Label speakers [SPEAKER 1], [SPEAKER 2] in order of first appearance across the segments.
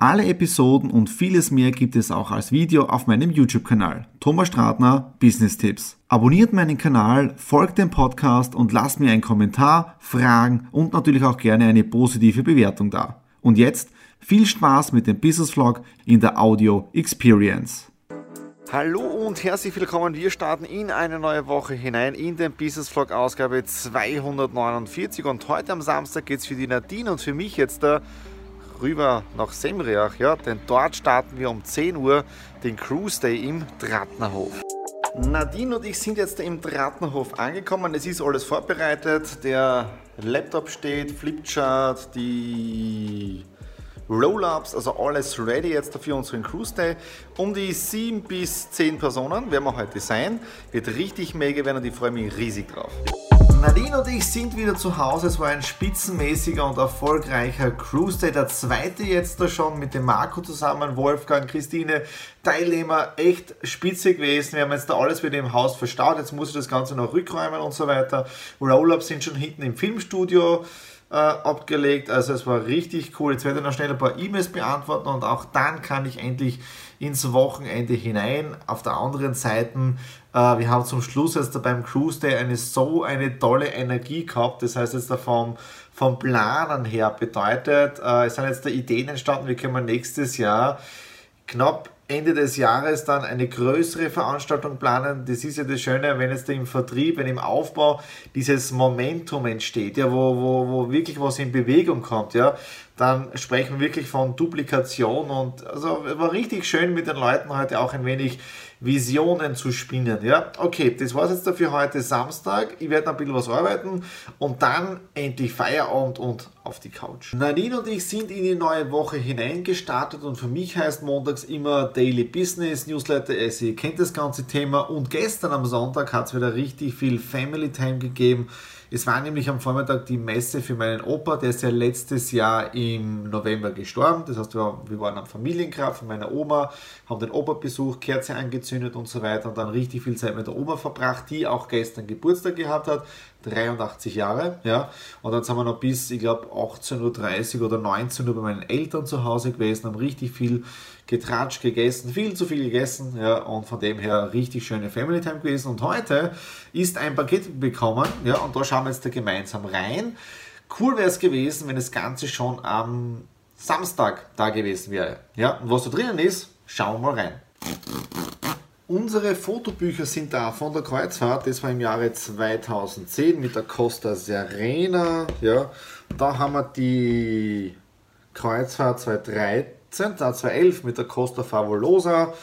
[SPEAKER 1] alle Episoden und vieles mehr gibt es auch als Video auf meinem YouTube-Kanal. Thomas Stratner, Business Tipps. Abonniert meinen Kanal, folgt dem Podcast und lasst mir einen Kommentar, Fragen und natürlich auch gerne eine positive Bewertung da. Und jetzt viel Spaß mit dem Business Vlog in der Audio Experience. Hallo und herzlich willkommen. Wir starten in eine neue Woche hinein in den Business Vlog Ausgabe 249 und heute am Samstag geht es für die Nadine und für mich jetzt da rüber nach Semriach, ja, denn dort starten wir um 10 Uhr den Cruise Day im Drattnerhof. Nadine und ich sind jetzt im Drattnerhof angekommen. Es ist alles vorbereitet. Der Laptop steht, Flipchart, die Roll-Ups, also alles ready jetzt für unseren Cruise Day. Um die 7 bis 10 Personen werden wir heute sein. Wird richtig mega werden und ich freue mich riesig drauf. Nadine und ich sind wieder zu Hause. Es war ein spitzenmäßiger und erfolgreicher Cruise Day. Der zweite jetzt da schon mit dem Marco zusammen, Wolfgang, Christine, Teilnehmer. Echt spitze gewesen. Wir haben jetzt da alles wieder im Haus verstaut. Jetzt muss ich das Ganze noch rückräumen und so weiter. Roll-Ups sind schon hinten im Filmstudio äh, abgelegt. Also es war richtig cool. Jetzt werde ich noch schnell ein paar E-Mails beantworten und auch dann kann ich endlich ins Wochenende hinein. Auf der anderen Seite, äh, wir haben zum Schluss jetzt beim Cruise Day eine so eine tolle Energie gehabt. Das heißt jetzt vom, vom Planen her bedeutet, äh, es sind jetzt da Ideen entstanden, wie können wir nächstes Jahr knapp Ende des Jahres dann eine größere Veranstaltung planen. Das ist ja das Schöne, wenn jetzt im Vertrieb, wenn im Aufbau dieses Momentum entsteht, ja, wo, wo, wo wirklich was in Bewegung kommt, ja, dann sprechen wir wirklich von Duplikation und also war richtig schön mit den Leuten heute auch ein wenig Visionen zu spinnen. Ja, okay, das war's jetzt dafür heute Samstag. Ich werde noch ein bisschen was arbeiten und dann endlich Feierabend und auf die Couch. Nadine und ich sind in die neue Woche hineingestartet und für mich heißt montags immer Daily Business Newsletter. Also ihr kennt das ganze Thema und gestern am Sonntag hat es wieder richtig viel Family Time gegeben. Es war nämlich am Vormittag die Messe für meinen Opa, der ist ja letztes Jahr im November gestorben. Das heißt, wir, waren am Familiengrab von meiner Oma, haben den Opa besucht, Kerze angezündet und so weiter und dann richtig viel Zeit mit der Oma verbracht, die auch gestern Geburtstag gehabt hat. 83 Jahre, ja. Und dann sind wir noch bis, ich glaube, 18.30 Uhr oder 19 Uhr bei meinen Eltern zu Hause gewesen, haben richtig viel getratscht, gegessen, viel zu viel gegessen, ja. Und von dem her richtig schöne Family Time gewesen. Und heute ist ein Paket bekommen, ja. Und da schauen wir jetzt da gemeinsam rein. Cool wäre es gewesen, wenn das Ganze schon am Samstag da gewesen wäre, ja. Und was da drinnen ist, schauen wir mal rein. Unsere Fotobücher sind da von der Kreuzfahrt. Das war im Jahre 2010 mit der Costa Serena. Ja, da haben wir die Kreuzfahrt 2013, 2011 mit der Costa Favolosa.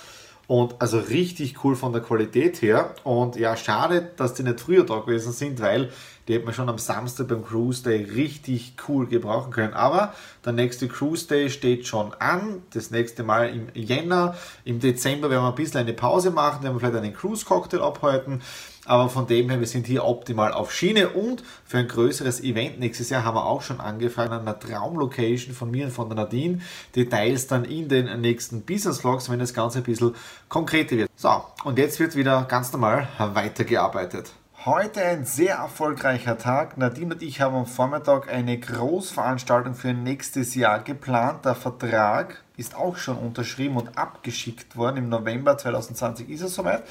[SPEAKER 1] Und also richtig cool von der Qualität her. Und ja, schade, dass die nicht früher da gewesen sind, weil die hätten wir schon am Samstag beim Cruise Day richtig cool gebrauchen können. Aber der nächste Cruise Day steht schon an. Das nächste Mal im Jänner. Im Dezember werden wir ein bisschen eine Pause machen, werden wir vielleicht einen Cruise Cocktail abhalten. Aber von dem her, wir sind hier optimal auf Schiene und für ein größeres Event nächstes Jahr haben wir auch schon angefragt an einer Traumlocation von mir und von der Nadine. Details dann in den nächsten Business Vlogs, wenn das Ganze ein bisschen konkreter wird. So, und jetzt wird wieder ganz normal weitergearbeitet. Heute ein sehr erfolgreicher Tag. Nadine und ich haben am Vormittag eine Großveranstaltung für nächstes Jahr geplant. Der Vertrag ist auch schon unterschrieben und abgeschickt worden. Im November 2020 ist es soweit.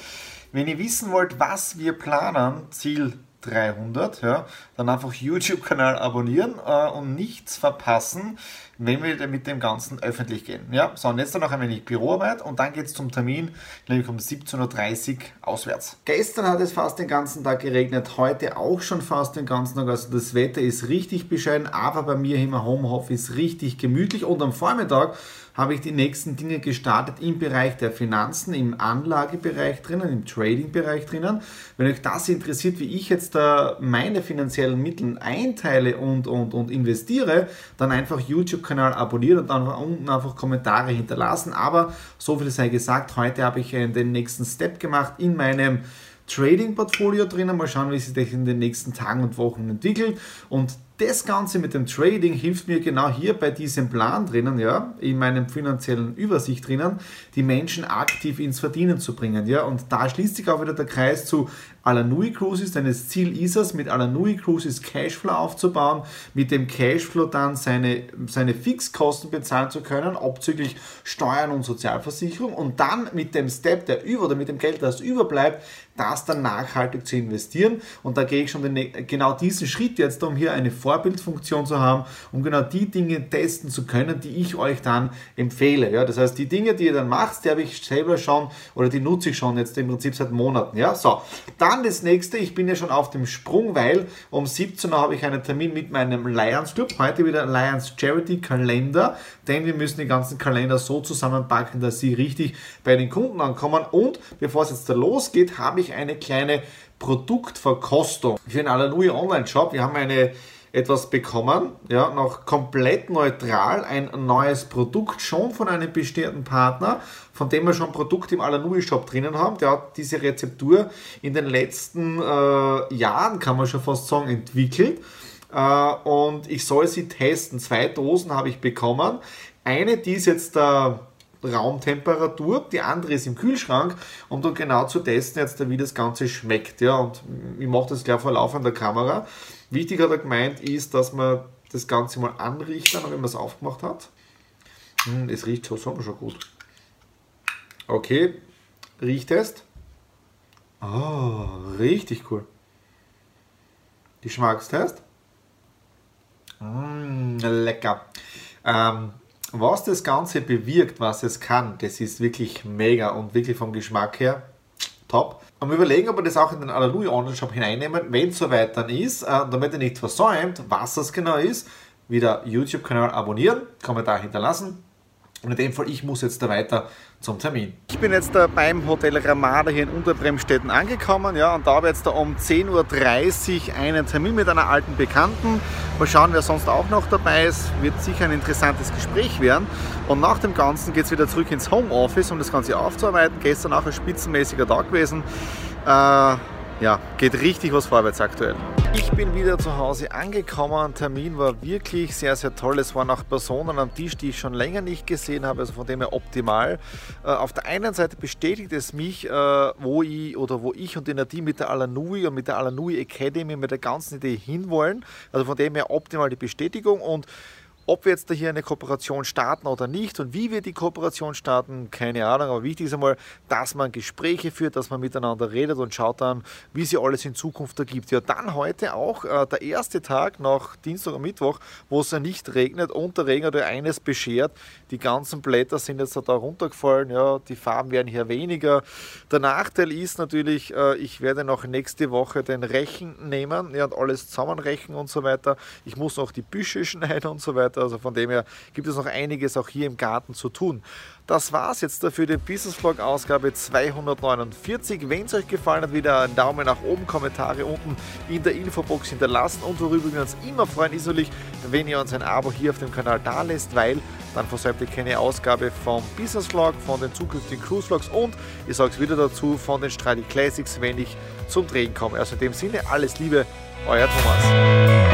[SPEAKER 1] Wenn ihr wissen wollt, was wir planen, Ziel 300, ja, dann einfach YouTube-Kanal abonnieren äh, und nichts verpassen, wenn wir mit dem Ganzen öffentlich gehen. Ja, so, und jetzt dann noch ein wenig Büroarbeit und dann geht es zum Termin, nämlich um 17.30 Uhr auswärts. Gestern hat es fast den ganzen Tag geregnet, heute auch schon fast den ganzen Tag. Also das Wetter ist richtig bescheiden, aber bei mir im Homeoffice richtig gemütlich und am Vormittag habe ich die nächsten Dinge gestartet im Bereich der Finanzen, im Anlagebereich drinnen, im Trading-Bereich drinnen. Wenn euch das interessiert, wie ich jetzt da meine finanziellen Mittel einteile und, und, und investiere, dann einfach YouTube-Kanal abonnieren und dann unten einfach Kommentare hinterlassen. Aber so viel sei gesagt, heute habe ich den nächsten Step gemacht in meinem Trading-Portfolio drinnen. Mal schauen, wie sich das in den nächsten Tagen und Wochen entwickelt. Und das Ganze mit dem Trading hilft mir genau hier bei diesem Plan drinnen, ja, in meinem finanziellen Übersicht drinnen, die Menschen aktiv ins Verdienen zu bringen, ja. Und da schließt sich auch wieder der Kreis zu Alanui Cruises, denn das Ziel ist es, mit Alanui Cruises Cashflow aufzubauen, mit dem Cashflow dann seine, seine Fixkosten bezahlen zu können, abzüglich Steuern und Sozialversicherung und dann mit dem Step, der über oder mit dem Geld, das überbleibt, das dann nachhaltig zu investieren. Und da gehe ich schon den, genau diesen Schritt jetzt, um hier eine Vorbildfunktion zu haben, um genau die Dinge testen zu können, die ich euch dann empfehle. Ja, das heißt, die Dinge, die ihr dann macht, die habe ich selber schon oder die nutze ich schon jetzt im Prinzip seit Monaten. Ja, so. Dann das nächste, ich bin ja schon auf dem Sprung, weil um 17 Uhr habe ich einen Termin mit meinem Lions Club. Heute wieder Lions Charity Kalender, denn wir müssen die ganzen Kalender so zusammenpacken, dass sie richtig bei den Kunden ankommen. Und bevor es jetzt da losgeht, habe ich eine kleine Produktverkostung für den Alleluia Online Shop. Wir haben eine etwas bekommen, ja, noch komplett neutral, ein neues Produkt schon von einem bestehenden Partner, von dem wir schon Produkte im Alanui Shop drinnen haben. Der hat diese Rezeptur in den letzten äh, Jahren, kann man schon fast sagen, entwickelt. Äh, und ich soll sie testen. Zwei Dosen habe ich bekommen. Eine, die ist jetzt der Raumtemperatur, die andere ist im Kühlschrank, um dann genau zu testen, jetzt, wie das Ganze schmeckt. Ja, und ich mache das gleich vor laufender Kamera. Wichtig hat er gemeint, ist, dass man das Ganze mal anriecht, dann, wenn man es aufgemacht hat. Hm, es riecht so, so schon gut. Okay, Riechtest. Oh, richtig cool. Geschmackstest. Mmh, lecker. Ähm, was das Ganze bewirkt, was es kann, das ist wirklich mega und wirklich vom Geschmack her top. Und wir überlegen, ob wir das auch in den Alleluia Online-Shop hineinnehmen, wenn es soweit dann ist, äh, damit ihr nicht versäumt, was das genau ist. Wieder YouTube-Kanal abonnieren, Kommentar hinterlassen und in dem Fall, ich muss jetzt da weiter zum Termin. Ich bin jetzt da beim Hotel Ramada hier in Unterbremstetten angekommen ja, und da habe ich jetzt da um 10.30 Uhr einen Termin mit einer alten Bekannten. Mal schauen, wer sonst auch noch dabei ist. Wird sicher ein interessantes Gespräch werden. Und nach dem Ganzen geht es wieder zurück ins Homeoffice, um das Ganze aufzuarbeiten. Gestern auch ein spitzenmäßiger Tag gewesen. Äh, ja, geht richtig was vorwärts aktuell. Ich bin wieder zu Hause angekommen. Termin war wirklich sehr, sehr toll. Es waren auch Personen am Tisch, die ich schon länger nicht gesehen habe, also von dem her optimal. Äh, auf der einen Seite bestätigt es mich, äh, wo ich oder wo ich und die mit der Alanui und mit der Alanui Academy mit der ganzen Idee hinwollen. Also von dem her optimal die Bestätigung und ob wir jetzt hier eine Kooperation starten oder nicht und wie wir die Kooperation starten, keine Ahnung, aber wichtig ist einmal, dass man Gespräche führt, dass man miteinander redet und schaut dann, wie sie alles in Zukunft ergibt. Ja, dann heute auch äh, der erste Tag nach Dienstag und Mittwoch, wo es ja nicht regnet und der Regen hat ja eines beschert, die ganzen Blätter sind jetzt da runtergefallen, ja, die Farben werden hier weniger. Der Nachteil ist natürlich, äh, ich werde noch nächste Woche den Rechen nehmen ja, und alles zusammenrechen und so weiter. Ich muss noch die Büsche schneiden und so weiter. Also von dem her gibt es noch einiges auch hier im Garten zu tun. Das war es jetzt für den Business Vlog Ausgabe 249. Wenn es euch gefallen hat, wieder einen Daumen nach oben, Kommentare unten in der Infobox hinterlassen und worüber wir uns immer freuen, ist natürlich, wenn ihr uns ein Abo hier auf dem Kanal da lässt, weil dann versäumt ihr keine Ausgabe vom Business Vlog, von den zukünftigen Cruise Vlogs und ich sage es wieder dazu, von den Stradi Classics, wenn ich zum Drehen komme. Also in dem Sinne, alles Liebe, euer Thomas.